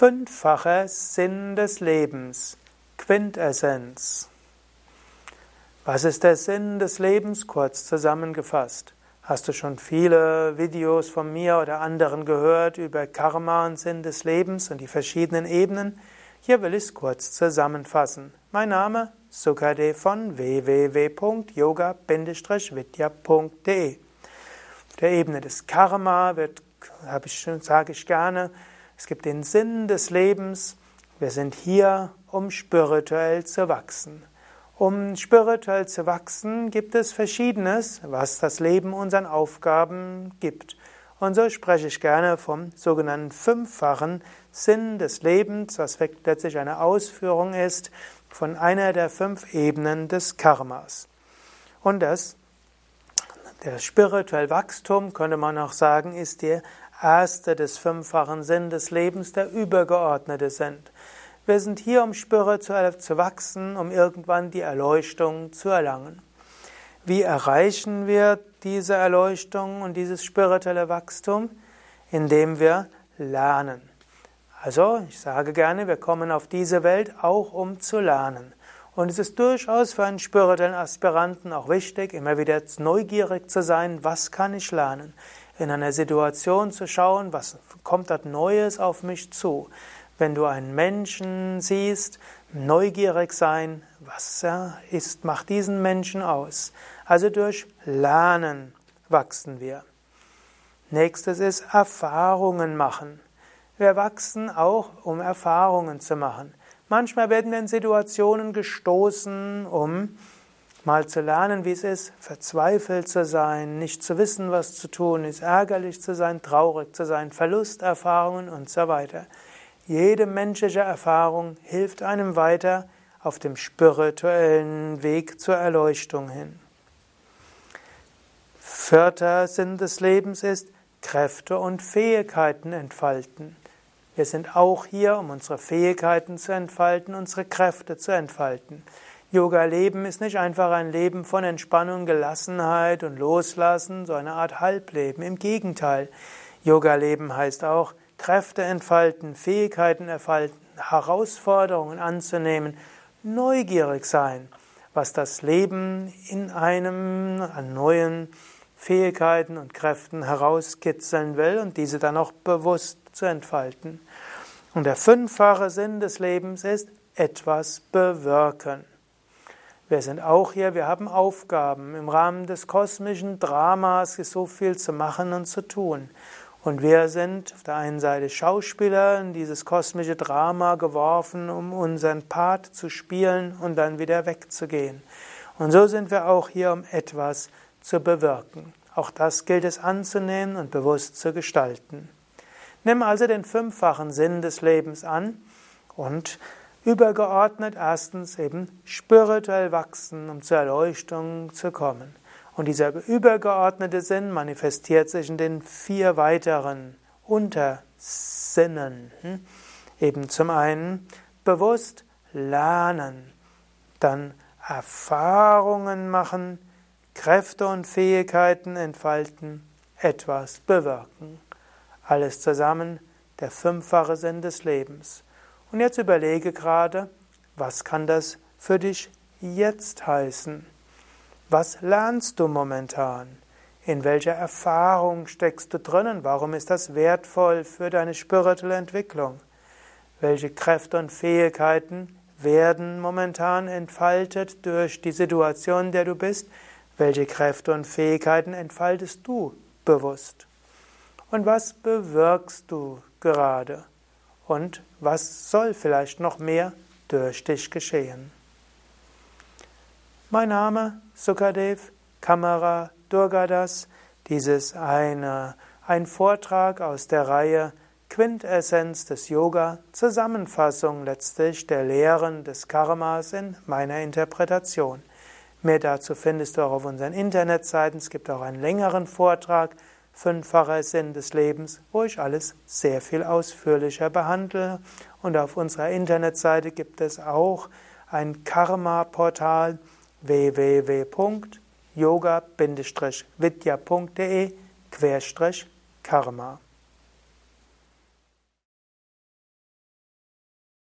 Fünffacher Sinn des Lebens. Quintessenz. Was ist der Sinn des Lebens? Kurz zusammengefasst. Hast du schon viele Videos von mir oder anderen gehört über Karma und Sinn des Lebens und die verschiedenen Ebenen? Hier will ich es kurz zusammenfassen. Mein Name Sukade von www.yoga-vidya.de. Auf der Ebene des Karma wird, ich, sage ich gerne, es gibt den Sinn des Lebens. Wir sind hier, um spirituell zu wachsen. Um spirituell zu wachsen, gibt es Verschiedenes, was das Leben unseren Aufgaben gibt. Und so spreche ich gerne vom sogenannten fünffachen Sinn des Lebens, was letztlich eine Ausführung ist von einer der fünf Ebenen des Karmas. Und das, der spirituelle Wachstum, könnte man auch sagen, ist der erste des fünffachen Sinn des Lebens, der übergeordnete sind. Wir sind hier, um spirituell zu wachsen, um irgendwann die Erleuchtung zu erlangen. Wie erreichen wir diese Erleuchtung und dieses spirituelle Wachstum? Indem wir lernen. Also, ich sage gerne, wir kommen auf diese Welt auch, um zu lernen. Und es ist durchaus für einen spirituellen Aspiranten auch wichtig, immer wieder neugierig zu sein, was kann ich lernen? In einer Situation zu schauen, was kommt dort Neues auf mich zu. Wenn du einen Menschen siehst, neugierig sein, was ist, macht diesen Menschen aus. Also durch Lernen wachsen wir. Nächstes ist Erfahrungen machen. Wir wachsen auch, um Erfahrungen zu machen. Manchmal werden wir in Situationen gestoßen, um mal zu lernen, wie es ist, verzweifelt zu sein, nicht zu wissen, was zu tun ist, ärgerlich zu sein, traurig zu sein, Verlusterfahrungen und so weiter. Jede menschliche Erfahrung hilft einem weiter auf dem spirituellen Weg zur Erleuchtung hin. Vierter Sinn des Lebens ist Kräfte und Fähigkeiten entfalten. Wir sind auch hier, um unsere Fähigkeiten zu entfalten, unsere Kräfte zu entfalten. Yoga-Leben ist nicht einfach ein Leben von Entspannung, Gelassenheit und Loslassen, so eine Art Halbleben. Im Gegenteil, Yoga-Leben heißt auch Kräfte entfalten, Fähigkeiten entfalten, Herausforderungen anzunehmen, neugierig sein, was das Leben in einem an neuen Fähigkeiten und Kräften herauskitzeln will und diese dann auch bewusst zu entfalten. Und der fünffache Sinn des Lebens ist etwas bewirken. Wir sind auch hier, wir haben Aufgaben. Im Rahmen des kosmischen Dramas ist so viel zu machen und zu tun. Und wir sind auf der einen Seite Schauspieler in dieses kosmische Drama geworfen, um unseren Part zu spielen und dann wieder wegzugehen. Und so sind wir auch hier, um etwas zu bewirken. Auch das gilt es anzunehmen und bewusst zu gestalten. Nimm also den fünffachen Sinn des Lebens an und Übergeordnet erstens eben spirituell wachsen, um zur Erleuchtung zu kommen. Und dieser übergeordnete Sinn manifestiert sich in den vier weiteren Untersinnen. Hm? Eben zum einen bewusst lernen, dann Erfahrungen machen, Kräfte und Fähigkeiten entfalten, etwas bewirken. Alles zusammen der fünffache Sinn des Lebens. Und jetzt überlege gerade, was kann das für dich jetzt heißen? Was lernst du momentan? In welcher Erfahrung steckst du drinnen? Warum ist das wertvoll für deine spirituelle Entwicklung? Welche Kräfte und Fähigkeiten werden momentan entfaltet durch die Situation, in der du bist? Welche Kräfte und Fähigkeiten entfaltest du bewusst? Und was bewirkst du gerade? Und was soll vielleicht noch mehr durch dich geschehen. Mein Name Sukadev, Kamera Durgadas. Dies ist eine, ein Vortrag aus der Reihe Quintessenz des Yoga, Zusammenfassung letztlich der Lehren des Karmas in meiner Interpretation. Mehr dazu findest du auch auf unseren Internetseiten. Es gibt auch einen längeren Vortrag fünffacher Sinn des Lebens, wo ich alles sehr viel ausführlicher behandle. Und auf unserer Internetseite gibt es auch ein Karma-Portal www.yoga-vidya.de Karma.